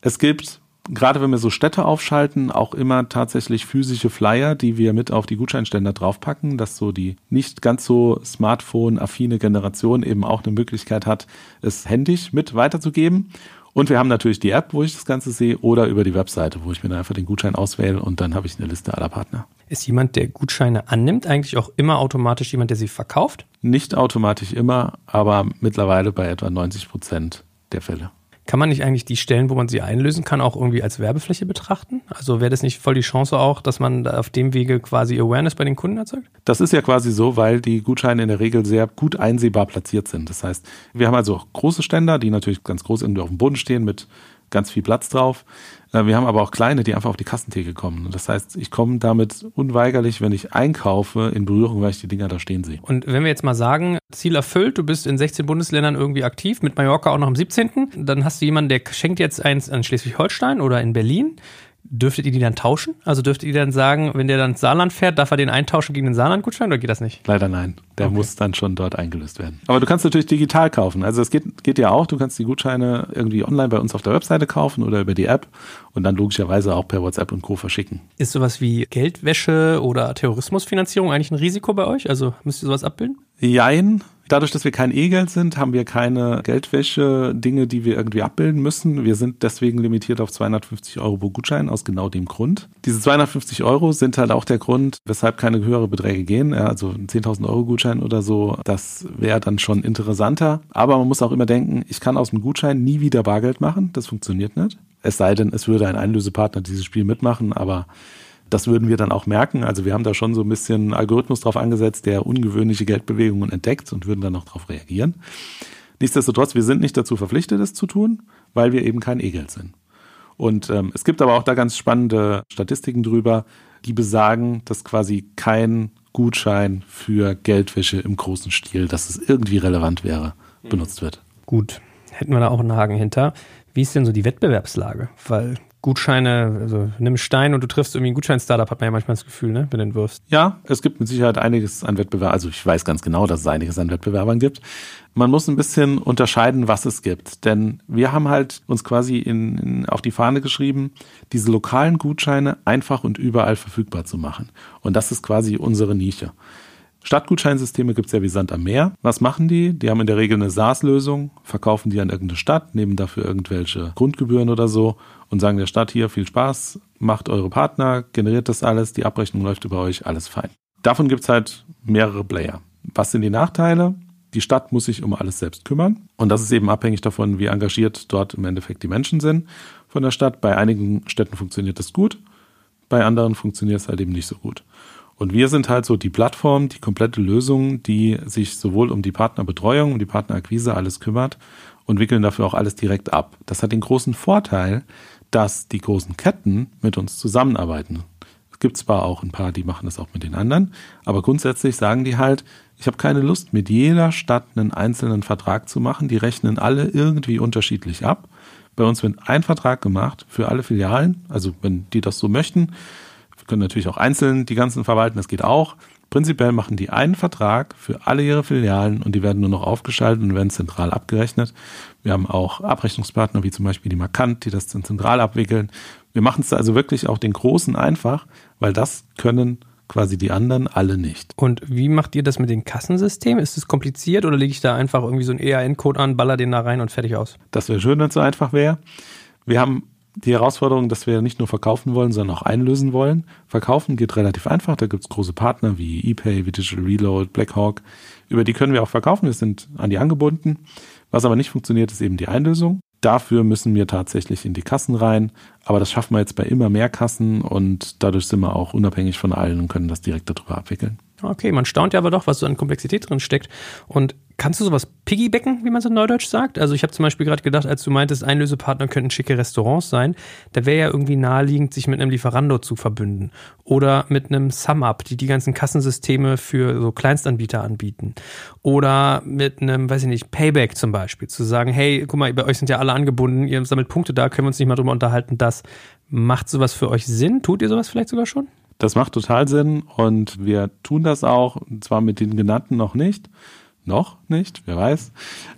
Es gibt, gerade wenn wir so Städte aufschalten, auch immer tatsächlich physische Flyer, die wir mit auf die Gutscheinständer draufpacken, dass so die nicht ganz so Smartphone-affine Generation eben auch eine Möglichkeit hat, es händisch mit weiterzugeben. Und wir haben natürlich die App, wo ich das Ganze sehe, oder über die Webseite, wo ich mir dann einfach den Gutschein auswähle und dann habe ich eine Liste aller Partner. Ist jemand, der Gutscheine annimmt, eigentlich auch immer automatisch jemand, der sie verkauft? Nicht automatisch immer, aber mittlerweile bei etwa 90 Prozent der Fälle. Kann man nicht eigentlich die Stellen, wo man sie einlösen kann, auch irgendwie als Werbefläche betrachten? Also wäre das nicht voll die Chance auch, dass man auf dem Wege quasi Awareness bei den Kunden erzeugt? Das ist ja quasi so, weil die Gutscheine in der Regel sehr gut einsehbar platziert sind. Das heißt, wir haben also große Ständer, die natürlich ganz groß irgendwie auf dem Boden stehen mit ganz viel Platz drauf. Äh, wir haben aber auch kleine, die einfach auf die Kassentheke kommen. Das heißt, ich komme damit unweigerlich, wenn ich einkaufe, in Berührung, weil ich die Dinger da stehen sehe. Und wenn wir jetzt mal sagen, Ziel erfüllt, du bist in 16 Bundesländern irgendwie aktiv, mit Mallorca auch noch am 17., dann hast du jemanden, der schenkt jetzt eins an Schleswig-Holstein oder in Berlin Dürftet ihr die dann tauschen? Also dürftet ihr dann sagen, wenn der dann ins Saarland fährt, darf er den eintauschen gegen den Saarland-Gutschein oder geht das nicht? Leider nein. Der okay. muss dann schon dort eingelöst werden. Aber du kannst natürlich digital kaufen. Also es geht, geht ja auch. Du kannst die Gutscheine irgendwie online bei uns auf der Webseite kaufen oder über die App und dann logischerweise auch per WhatsApp und Co. verschicken. Ist sowas wie Geldwäsche oder Terrorismusfinanzierung eigentlich ein Risiko bei euch? Also müsst ihr sowas abbilden? Jein. Dadurch, dass wir kein E-Geld sind, haben wir keine Geldwäsche-Dinge, die wir irgendwie abbilden müssen. Wir sind deswegen limitiert auf 250 Euro pro Gutschein aus genau dem Grund. Diese 250 Euro sind halt auch der Grund, weshalb keine höhere Beträge gehen. Ja, also ein 10.000 Euro Gutschein oder so, das wäre dann schon interessanter. Aber man muss auch immer denken, ich kann aus dem Gutschein nie wieder Bargeld machen. Das funktioniert nicht. Es sei denn, es würde ein Einlösepartner dieses Spiel mitmachen, aber das würden wir dann auch merken. Also wir haben da schon so ein bisschen Algorithmus drauf angesetzt, der ungewöhnliche Geldbewegungen entdeckt und würden dann auch darauf reagieren. Nichtsdestotrotz, wir sind nicht dazu verpflichtet, es zu tun, weil wir eben kein E-Geld sind. Und ähm, es gibt aber auch da ganz spannende Statistiken drüber, die besagen, dass quasi kein Gutschein für Geldwäsche im großen Stil, dass es irgendwie relevant wäre, benutzt wird. Gut, hätten wir da auch einen Haken hinter. Wie ist denn so die Wettbewerbslage? Weil Gutscheine, also nimm Stein und du triffst irgendwie ein Gutschein-Startup, hat man ja manchmal das Gefühl, ne, wenn du den wirfst. Ja, es gibt mit Sicherheit einiges an Wettbewerb. Also ich weiß ganz genau, dass es einiges an Wettbewerbern gibt. Man muss ein bisschen unterscheiden, was es gibt. Denn wir haben halt uns quasi in, in, auf die Fahne geschrieben, diese lokalen Gutscheine einfach und überall verfügbar zu machen. Und das ist quasi unsere Nische. Stadtgutscheinsysteme gibt es ja wie Sand am Meer. Was machen die? Die haben in der Regel eine SaaS-Lösung, verkaufen die an irgendeine Stadt, nehmen dafür irgendwelche Grundgebühren oder so und sagen der Stadt hier viel Spaß, macht eure Partner, generiert das alles, die Abrechnung läuft über euch, alles fein. Davon gibt es halt mehrere Player. Was sind die Nachteile? Die Stadt muss sich um alles selbst kümmern. Und das ist eben abhängig davon, wie engagiert dort im Endeffekt die Menschen sind von der Stadt. Bei einigen Städten funktioniert das gut, bei anderen funktioniert es halt eben nicht so gut. Und wir sind halt so die Plattform, die komplette Lösung, die sich sowohl um die Partnerbetreuung, um die Partnerakquise alles kümmert und wickeln dafür auch alles direkt ab. Das hat den großen Vorteil, dass die großen Ketten mit uns zusammenarbeiten. Es gibt zwar auch ein paar, die machen das auch mit den anderen, aber grundsätzlich sagen die halt, ich habe keine Lust, mit jeder Stadt einen einzelnen Vertrag zu machen. Die rechnen alle irgendwie unterschiedlich ab. Bei uns wird ein Vertrag gemacht für alle Filialen, also wenn die das so möchten können natürlich auch einzeln die ganzen verwalten, das geht auch. Prinzipiell machen die einen Vertrag für alle ihre Filialen und die werden nur noch aufgeschaltet und werden zentral abgerechnet. Wir haben auch Abrechnungspartner wie zum Beispiel die Markant, die das zentral abwickeln. Wir machen es also wirklich auch den Großen einfach, weil das können quasi die anderen alle nicht. Und wie macht ihr das mit den Kassensystemen? Ist es kompliziert oder lege ich da einfach irgendwie so einen EAN-Code an, baller den da rein und fertig aus? Das wäre schön, wenn es so einfach wäre. Wir haben die Herausforderung, dass wir nicht nur verkaufen wollen, sondern auch einlösen wollen. Verkaufen geht relativ einfach. Da gibt es große Partner wie ePay, wie Digital Reload, Blackhawk. Über die können wir auch verkaufen. Wir sind an die angebunden. Was aber nicht funktioniert, ist eben die Einlösung. Dafür müssen wir tatsächlich in die Kassen rein. Aber das schaffen wir jetzt bei immer mehr Kassen und dadurch sind wir auch unabhängig von allen und können das direkt darüber abwickeln. Okay, man staunt ja aber doch, was so an Komplexität drin steckt. Und kannst du sowas piggybacken, wie man so neudeutsch sagt? Also ich habe zum Beispiel gerade gedacht, als du meintest, Einlösepartner könnten schicke Restaurants sein, da wäre ja irgendwie naheliegend, sich mit einem Lieferando zu verbünden. Oder mit einem SumUp, die die ganzen Kassensysteme für so Kleinstanbieter anbieten. Oder mit einem, weiß ich nicht, Payback zum Beispiel, zu sagen, hey, guck mal, bei euch sind ja alle angebunden, ihr sammelt Punkte da, können wir uns nicht mal drüber unterhalten, dass Macht sowas für euch Sinn? Tut ihr sowas vielleicht sogar schon? Das macht total Sinn und wir tun das auch, und zwar mit den genannten noch nicht. Noch nicht, wer weiß.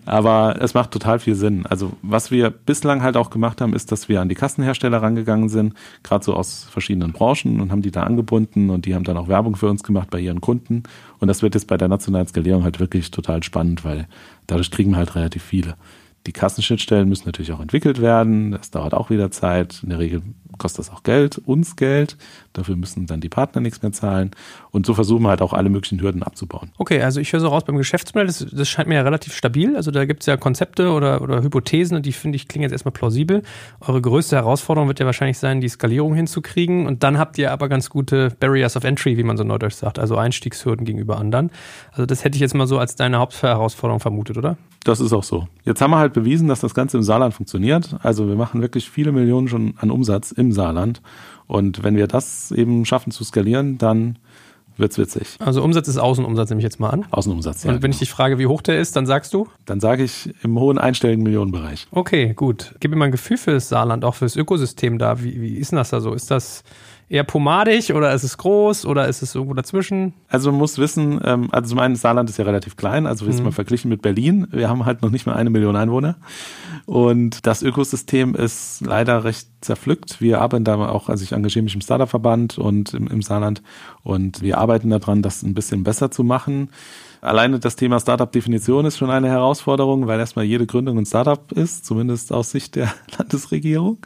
Aber es macht total viel Sinn. Also was wir bislang halt auch gemacht haben, ist, dass wir an die Kassenhersteller rangegangen sind, gerade so aus verschiedenen Branchen und haben die da angebunden und die haben dann auch Werbung für uns gemacht bei ihren Kunden. Und das wird jetzt bei der nationalen Skalierung halt wirklich total spannend, weil dadurch kriegen halt relativ viele. Die Kassenschnittstellen müssen natürlich auch entwickelt werden. Das dauert auch wieder Zeit. In der Regel kostet das auch Geld, uns Geld. Dafür müssen dann die Partner nichts mehr zahlen. Und so versuchen wir halt auch alle möglichen Hürden abzubauen. Okay, also ich höre so raus beim Geschäftsmodell, das, das scheint mir ja relativ stabil. Also da gibt es ja Konzepte oder, oder Hypothesen und die finde ich klingen jetzt erstmal plausibel. Eure größte Herausforderung wird ja wahrscheinlich sein, die Skalierung hinzukriegen. Und dann habt ihr aber ganz gute Barriers of Entry, wie man so neudeutsch sagt, also Einstiegshürden gegenüber anderen. Also das hätte ich jetzt mal so als deine Hauptherausforderung vermutet, oder? Das ist auch so. Jetzt haben wir halt bewiesen, dass das Ganze im Saarland funktioniert. Also wir machen wirklich viele Millionen schon an Umsatz im Saarland. Und wenn wir das eben schaffen zu skalieren, dann wird's witzig. Also Umsatz ist Außenumsatz, nehme ich jetzt mal an. Außenumsatz, ja. Und wenn ich genau. dich frage, wie hoch der ist, dann sagst du? Dann sage ich im hohen einstelligen Millionenbereich. Okay, gut. Gib mir mal ein Gefühl für das Saarland, auch für das Ökosystem da. Wie, wie ist denn das da so? Ist das eher pomadig oder ist es groß oder ist es irgendwo dazwischen? Also man muss wissen, ähm, also zum einen, Saarland ist ja relativ klein, also jetzt Mhm. mal verglichen mit Berlin. Wir haben halt noch nicht mal eine Million Einwohner. Und das Ökosystem ist leider recht zerpflückt. Wir arbeiten da auch, also ich engagiere mich im Startup-Verband und im, im Saarland und wir arbeiten daran, das ein bisschen besser zu machen. Alleine das Thema Startup-Definition ist schon eine Herausforderung, weil erstmal jede Gründung ein Startup ist, zumindest aus Sicht der Landesregierung.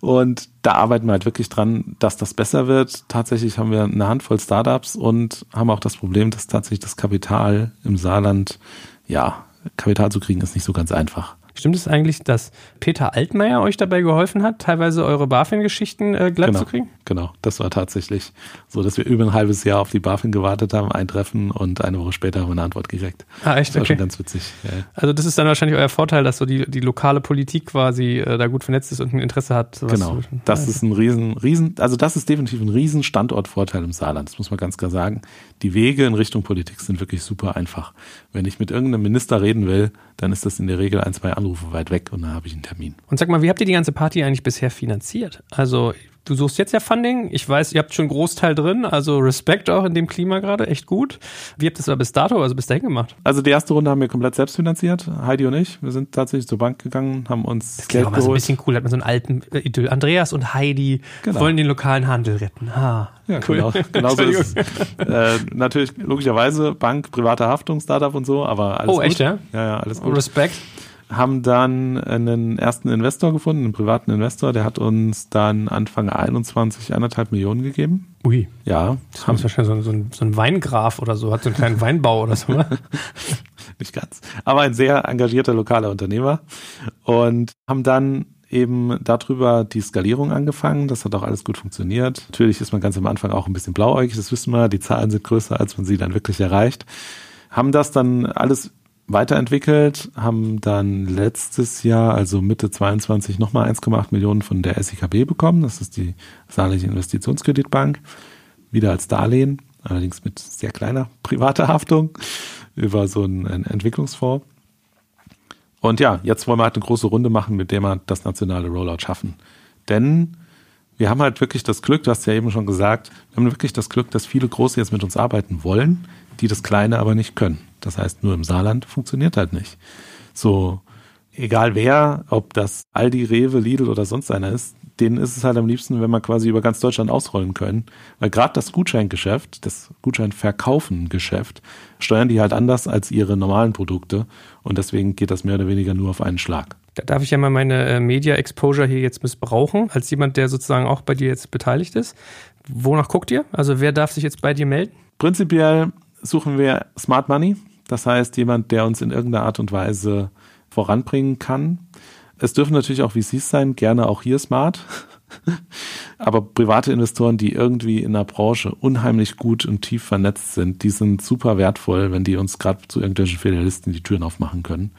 Und da arbeiten wir halt wirklich dran, dass das besser wird. Tatsächlich haben wir eine Handvoll Startups und haben auch das Problem, dass tatsächlich das Kapital im Saarland, ja, Kapital zu kriegen ist nicht so ganz einfach. Stimmt es eigentlich, dass Peter Altmaier euch dabei geholfen hat, teilweise eure BaFin-Geschichten äh, glatt genau, zu kriegen? Genau, das war tatsächlich so, dass wir über ein halbes Jahr auf die BaFin gewartet haben, ein Treffen und eine Woche später haben wir eine Antwort gekriegt. Ah, echt? Das war Okay. schon ganz witzig. Ja. Also das ist dann wahrscheinlich euer Vorteil, dass so die, die lokale Politik quasi äh, da gut vernetzt ist und ein Interesse hat. Genau. Das ist ein riesen, riesen, also das ist definitiv ein riesen Standortvorteil im Saarland. Das muss man ganz klar sagen. Die Wege in Richtung Politik sind wirklich super einfach. Wenn ich mit irgendeinem Minister reden will, dann ist das in der Regel ein, zwei Anrufe weit weg und dann habe ich einen Termin. Und sag mal, wie habt ihr die ganze Party eigentlich bisher finanziert? Also, du suchst jetzt ja Funding. Ich weiß, ihr habt schon einen Großteil drin, also Respekt auch in dem Klima gerade, echt gut. Wie habt ihr das aber bis dato, also bis dahin gemacht? Also die erste Runde haben wir komplett selbst finanziert, Heidi und ich. Wir sind tatsächlich zur Bank gegangen, haben uns Klingt Geld auch mal so ein geholt. bisschen cool, hat man so einen alten äh, Idyll. Andreas und Heidi Genau. wollen den lokalen Handel retten. Ha. Ja, cool. genau. Genauso ist es. Äh, natürlich, logischerweise, Bank, private Haftung, Startup und so, aber alles Oh, gut. echt, ja? Ja, ja, alles gut. Respekt. Haben dann einen ersten Investor gefunden, einen privaten Investor, der hat uns dann Anfang 21 eineinhalb Millionen gegeben. Ui. Ja, Das ist wahrscheinlich so, ein- so, ein, so ein Weingraf oder so, hat so einen kleinen Weinbau oder so. oder? nicht ganz, aber ein sehr engagierter lokaler Unternehmer und haben dann eben darüber die Skalierung angefangen. Das hat auch alles gut funktioniert. Natürlich ist man ganz am Anfang auch ein bisschen blauäugig, das wissen wir. Die Zahlen sind größer, als man sie dann wirklich erreicht. Haben das dann alles weiterentwickelt, haben dann letztes Jahr, also Mitte 22, nochmal 1,8 Millionen von der SIKB bekommen. Das ist die Saarliche Investitionskreditbank. Wieder als Darlehen, allerdings mit sehr kleiner privater Haftung über so einen, einen Entwicklungsfonds. Und ja, jetzt wollen wir halt eine große Runde machen, mit der wir das nationale Rollout schaffen. Denn wir haben halt wirklich das Glück, du hast ja eben schon gesagt, wir haben wirklich das Glück, dass viele Große jetzt mit uns arbeiten wollen, die das Kleine aber nicht können. Das heißt, nur im Saarland funktioniert halt nicht. So, egal wer, ob das Aldi, Rewe, Lidl oder sonst einer ist, denen ist es halt am liebsten, wenn wir quasi über ganz Deutschland ausrollen können. Weil gerade das Gutscheingeschäft, das Gutscheinverkaufen-Geschäft, steuern die halt anders als ihre normalen Produkte. Und deswegen geht das mehr oder weniger nur auf einen Schlag. Da darf ich ja mal meine äh, Media Exposure hier jetzt missbrauchen, als jemand, der sozusagen auch bei dir jetzt beteiligt ist. Wonach guckt ihr? Also wer darf sich jetzt bei dir melden? Prinzipiell suchen wir Smart Money. Das heißt, jemand, der uns in irgendeiner Art und Weise voranbringen kann. Es dürfen natürlich auch VCs sein, gerne auch hier smart. Aber private Investoren, die irgendwie in der Branche unheimlich gut und tief vernetzt sind, die sind super wertvoll, wenn die uns gerade zu irgendwelchen Filialisten die Türen aufmachen können.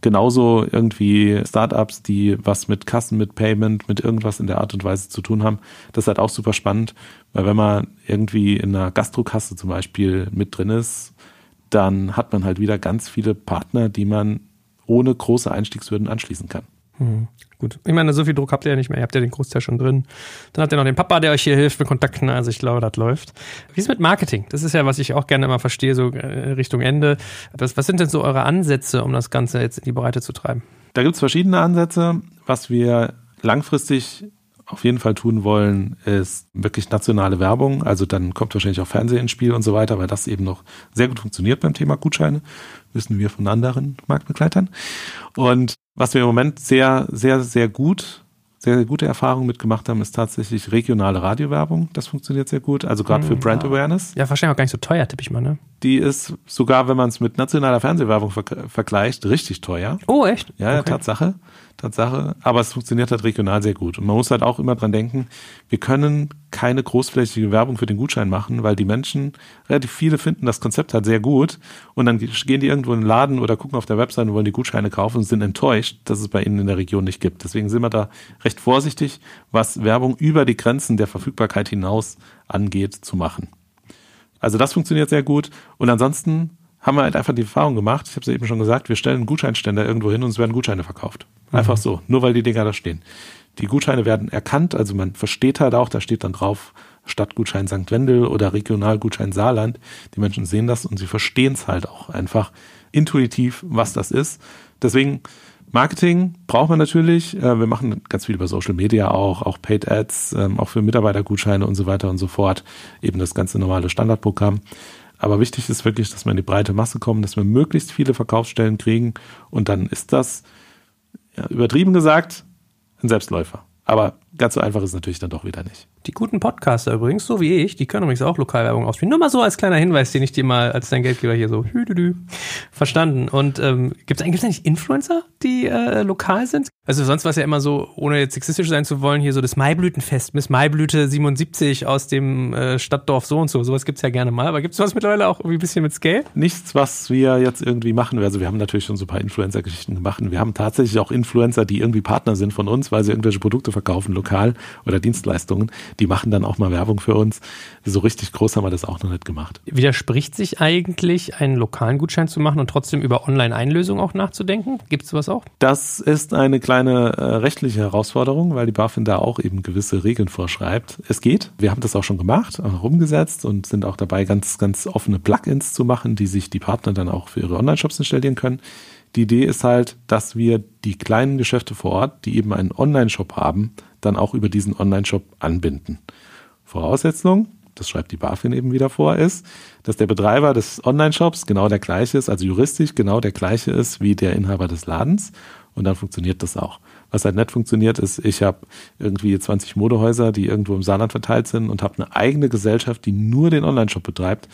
Genauso irgendwie Startups, die was mit Kassen, mit Payment, mit irgendwas in der Art und Weise zu tun haben. Das ist halt auch super spannend, weil wenn man irgendwie in einer Gastrokasse zum Beispiel mit drin ist, dann hat man halt wieder ganz viele Partner, die man ohne große Einstiegshürden anschließen kann. Hm, gut. Ich meine, so viel Druck habt ihr ja nicht mehr. Ihr habt ja den Großteil schon drin. Dann habt ihr noch den Papa, der euch hier hilft mit Kontakten. Also ich glaube, das läuft. Wie ist mit Marketing? Das ist ja, was ich auch gerne immer verstehe, so äh, Richtung Ende. Was, was sind denn so eure Ansätze, um das Ganze jetzt in die Breite zu treiben? Da gibt es verschiedene Ansätze. Was wir langfristig auf jeden Fall tun wollen, ist wirklich nationale Werbung. Also dann kommt wahrscheinlich auch Fernsehen ins Spiel und so weiter, weil das eben noch sehr gut funktioniert beim Thema Gutscheine. Wissen wir von anderen Marktbegleitern. Und was wir im Moment sehr, sehr, sehr gut, sehr, sehr gute Erfahrungen mitgemacht haben, ist tatsächlich regionale Radiowerbung. Das funktioniert sehr gut. Also gerade für hm, Brand Awareness. Ja, wahrscheinlich auch gar nicht so teuer, tippe ich mal, ne? Die ist sogar, wenn man es mit nationaler Fernsehwerbung ver vergleicht, richtig teuer. Oh, echt? Ja, okay. Tatsache. Tatsache. Aber es funktioniert halt regional sehr gut. Und man muss halt auch immer dran denken, wir können keine großflächige Werbung für den Gutschein machen, weil die Menschen, relativ viele finden das Konzept halt sehr gut und dann gehen die irgendwo in den Laden oder gucken auf der Website und wollen die Gutscheine kaufen und sind enttäuscht, dass es bei ihnen in der Region nicht gibt. Deswegen sind wir da recht vorsichtig, was Werbung über die Grenzen der Verfügbarkeit hinaus angeht, zu machen. Also das funktioniert sehr gut und ansonsten haben wir halt einfach die Erfahrung gemacht, ich habe es ja eben schon gesagt, wir stellen einen Gutscheinständer irgendwo hin und es werden Gutscheine verkauft. Einfach mhm. so, nur weil die Dinger da stehen. Die Gutscheine werden erkannt, also man versteht halt auch, da steht dann drauf Stadtgutschein St. Wendel oder Regionalgutschein Saarland. Die Menschen sehen das und sie verstehen es halt auch einfach intuitiv, was das ist. Deswegen Marketing braucht man natürlich. Äh, wir machen ganz viel über Social Media auch, auch Paid Ads, ähm, auch für Mitarbeitergutscheine und so weiter und so fort. Eben das ganze normale Standardprogramm. Aber wichtig ist wirklich, dass wir in die breite Masse kommen, dass wir möglichst viele Verkaufsstellen kriegen und dann ist das ja, übertrieben gesagt ein Selbstläufer. Aber ganz so einfach ist es natürlich dann doch wieder nicht. Die guten Podcaster übrigens, so wie ich, die können übrigens auch Lokalwerbung ausspielen. Nur mal so als kleiner Hinweis, den ich dir mal als dein Geldgeber hier so hüdüdü, verstanden. Und ähm, gibt es eigentlich, Influencer, die äh, lokal sind? Also sonst war es ja immer so, ohne jetzt sexistisch sein zu wollen, hier so das Maiblütenfest, Miss Maiblüte 77 aus dem äh, Stadtdorf so und so. Sowas gibt es ja gerne mal. Aber gibt es was mittlerweile auch irgendwie ein bisschen mit Scale? Nichts, was wir jetzt irgendwie machen. Also wir haben natürlich schon so ein paar Influencer-Geschichten gemacht. Wir haben tatsächlich auch Influencer, die irgendwie Partner sind von uns, weil sie irgendwelche Produkte verkaufen, lokal oder Dienstleistungen die machen dann auch mal Werbung für uns. So richtig groß haben wir das auch noch nicht gemacht. Widerspricht sich eigentlich, einen lokalen Gutschein zu machen und trotzdem über Online-Einlösung auch nachzudenken? Gibt es sowas auch? Das ist eine kleine äh, rechtliche Herausforderung, weil die BaFin da auch eben gewisse Regeln vorschreibt. Es geht. Wir haben das auch schon gemacht, auch umgesetzt und sind auch dabei, ganz, ganz offene Plugins zu machen, die sich die Partner dann auch für ihre Online-Shops installieren können. Die Idee ist halt, dass wir die kleinen Geschäfte vor Ort, die eben einen Online-Shop haben, dann auch über diesen Online-Shop anbinden. Voraussetzung, das schreibt die BaFin eben wieder vor, ist, dass der Betreiber des Online-Shops genau der gleiche ist, also juristisch genau der gleiche ist wie der Inhaber des Ladens. Und dann funktioniert das auch. Was halt nicht funktioniert, ist, ich habe irgendwie 20 Modehäuser, die irgendwo im Saarland verteilt sind und habe eine eigene Gesellschaft, die nur den Online-Shop betreibt.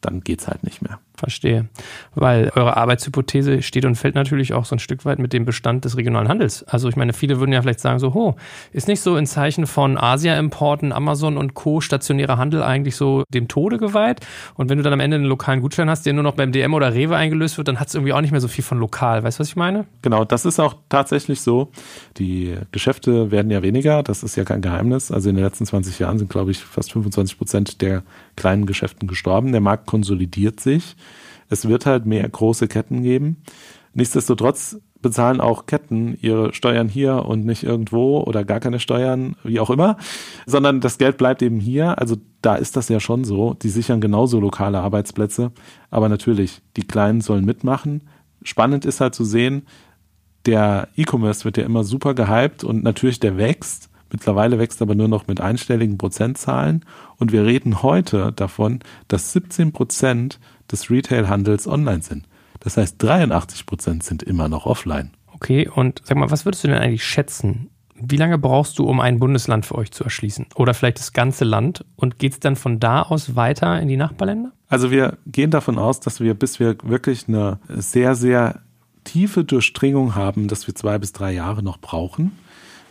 Dann geht's halt nicht mehr. Verstehe. Weil eure Arbeitshypothese steht und fällt natürlich auch so ein Stück weit mit dem Bestand des regionalen Handels. Also ich meine, viele würden ja vielleicht sagen so, ho, ist nicht so in Zeichen von Asia-Importen, Amazon und Co. stationärer Handel eigentlich so dem Tode geweiht? Und wenn du dann am Ende einen lokalen Gutschein hast, der nur noch beim DM oder Rewe eingelöst wird, dann hat es irgendwie auch nicht mehr so viel von lokal. Weißt du, was ich meine? Genau, das ist auch tatsächlich so. Die Geschäfte werden ja weniger, das ist ja kein Geheimnis. Also in den letzten 20 Jahren sind, glaube ich, fast 25 Prozent der kleinen Geschäften gestorben. Der Markt konsolidiert sich. Es wird halt mehr große Ketten geben. Nichtsdestotrotz bezahlen auch Ketten ihre Steuern hier und nicht irgendwo oder gar keine Steuern, wie auch immer, sondern das Geld bleibt eben hier. Also da ist das ja schon so. Die sichern genauso lokale Arbeitsplätze. Aber natürlich, die Kleinen sollen mitmachen. Spannend ist halt zu sehen, der E-Commerce wird ja immer super gehypt und natürlich der wächst. Mittlerweile wächst aber nur noch mit einstelligen Prozentzahlen. Und wir reden heute davon, dass 17 Prozent des Retail-Handels online sind. Das heißt, 83 Prozent sind immer noch offline. Okay, und sag mal, was würdest du denn eigentlich schätzen? Wie lange brauchst du, um ein Bundesland für euch zu erschließen? Oder vielleicht das ganze Land? Und geht es dann von da aus weiter in die Nachbarländer? Also wir gehen davon aus, dass wir, bis wir wirklich eine sehr, sehr tiefe Durchdringung haben, dass wir zwei bis drei Jahre noch brauchen.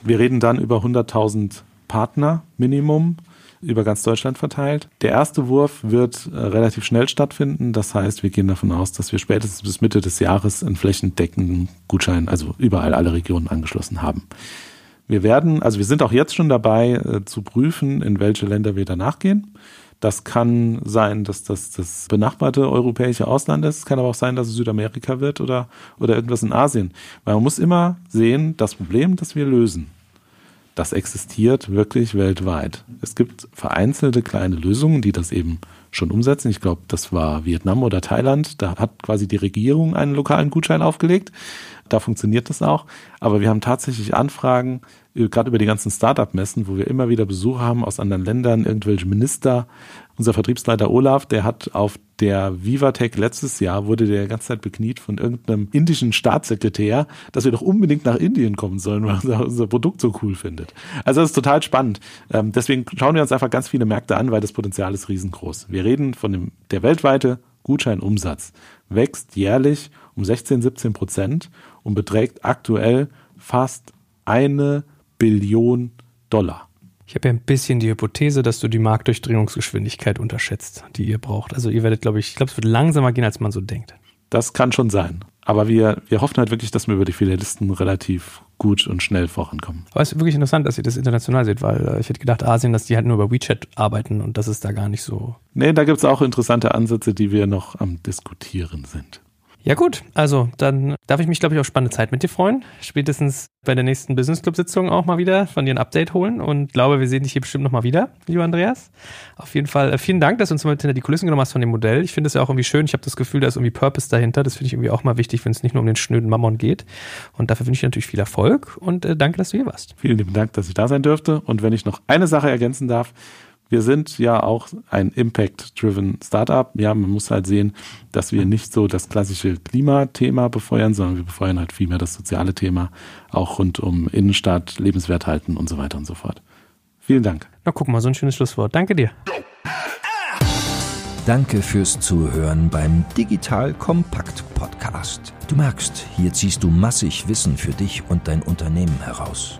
Wir reden dann über 100.000 Partner Minimum über ganz Deutschland verteilt. Der erste Wurf wird äh, relativ schnell stattfinden. Das heißt, wir gehen davon aus, dass wir spätestens bis Mitte des Jahres einen flächendeckenden Gutschein, also überall alle Regionen angeschlossen haben. Wir werden, also wir sind auch jetzt schon dabei äh, zu prüfen, in welche Länder wir danach gehen. Das kann sein, dass das das benachbarte europäische Ausland ist. Es kann aber auch sein, dass es Südamerika wird oder, oder irgendwas in Asien. Weil man muss immer sehen, das Problem, das wir lösen, das existiert wirklich weltweit. Es gibt vereinzelte kleine Lösungen, die das eben schon umsetzen. Ich glaube, das war Vietnam oder Thailand. Da hat quasi die Regierung einen lokalen Gutschein aufgelegt. Da funktioniert das auch. Aber wir haben tatsächlich Anfragen, äh, gerade über die ganzen Startup-Messen, wo wir immer wieder Besucher haben aus anderen Ländern, irgendwelche Minister. Unser Vertriebsleiter Olaf, der hat auf der Vivatech letztes Jahr, wurde der ganze Zeit bekniet von irgendeinem indischen Staatssekretär, dass wir doch unbedingt nach Indien kommen sollen, weil er unser Produkt so cool findet. Also das ist total spannend. Ähm, deswegen schauen wir uns einfach ganz viele Märkte an, weil das Potenzial ist riesengroß. Wir reden von dem, der weltweite Gutscheinumsatz wächst jährlich um 16, 17 Prozent und beträgt aktuell fast eine Billion Dollar. Ich habe ja ein bisschen die Hypothese, dass du die Marktdurchdringungsgeschwindigkeit unterschätzt, die ihr braucht. Also ihr werdet, glaube ich, ich glaube, es wird langsamer gehen, als man so denkt. Das kann schon sein. Aber wir, wir hoffen halt wirklich, dass wir über die Filialisten relativ gut und schnell vorankommen. Aber es ist wirklich interessant, dass ihr das international seht, weil äh, ich hätte gedacht, Asien, dass die halt nur über WeChat arbeiten und das ist da gar nicht so. Nee, da gibt es auch interessante Ansätze, die wir noch am Diskutieren sind. Ja gut, also dann darf ich mich, glaube ich, auf spannende Zeit mit dir freuen. Spätestens bei der nächsten Business Club Sitzung auch mal wieder von dir ein Update holen und glaube, wir sehen dich hier bestimmt noch mal wieder, lieber Andreas. Auf jeden Fall äh, vielen Dank, dass du uns mal hinter die Kulissen genommen hast von dem Modell. Ich finde es ja auch irgendwie schön. Ich habe das Gefühl, da ist irgendwie Purpose dahinter. Das finde ich irgendwie auch mal wichtig, wenn es nicht nur um den schnöden Mammon geht. Und dafür wünsche ich dir natürlich viel Erfolg und äh, danke, dass du hier warst. Vielen lieben Dank, dass ich da sein dürfte. Und wenn ich noch eine Sache ergänzen darf, wir sind ja auch ein Impact-driven Startup. Ja, man muss halt sehen, dass wir nicht so das klassische Klimathema befeuern, sondern wir befeuern halt vielmehr das soziale Thema, auch rund um Innenstadt, Lebenswert halten und so weiter und so fort. Vielen Dank. Na, guck mal, so ein schönes Schlusswort. Danke dir. Danke fürs Zuhören beim Digital Kompakt Podcast. Du merkst, hier ziehst du massig Wissen für dich und dein Unternehmen heraus.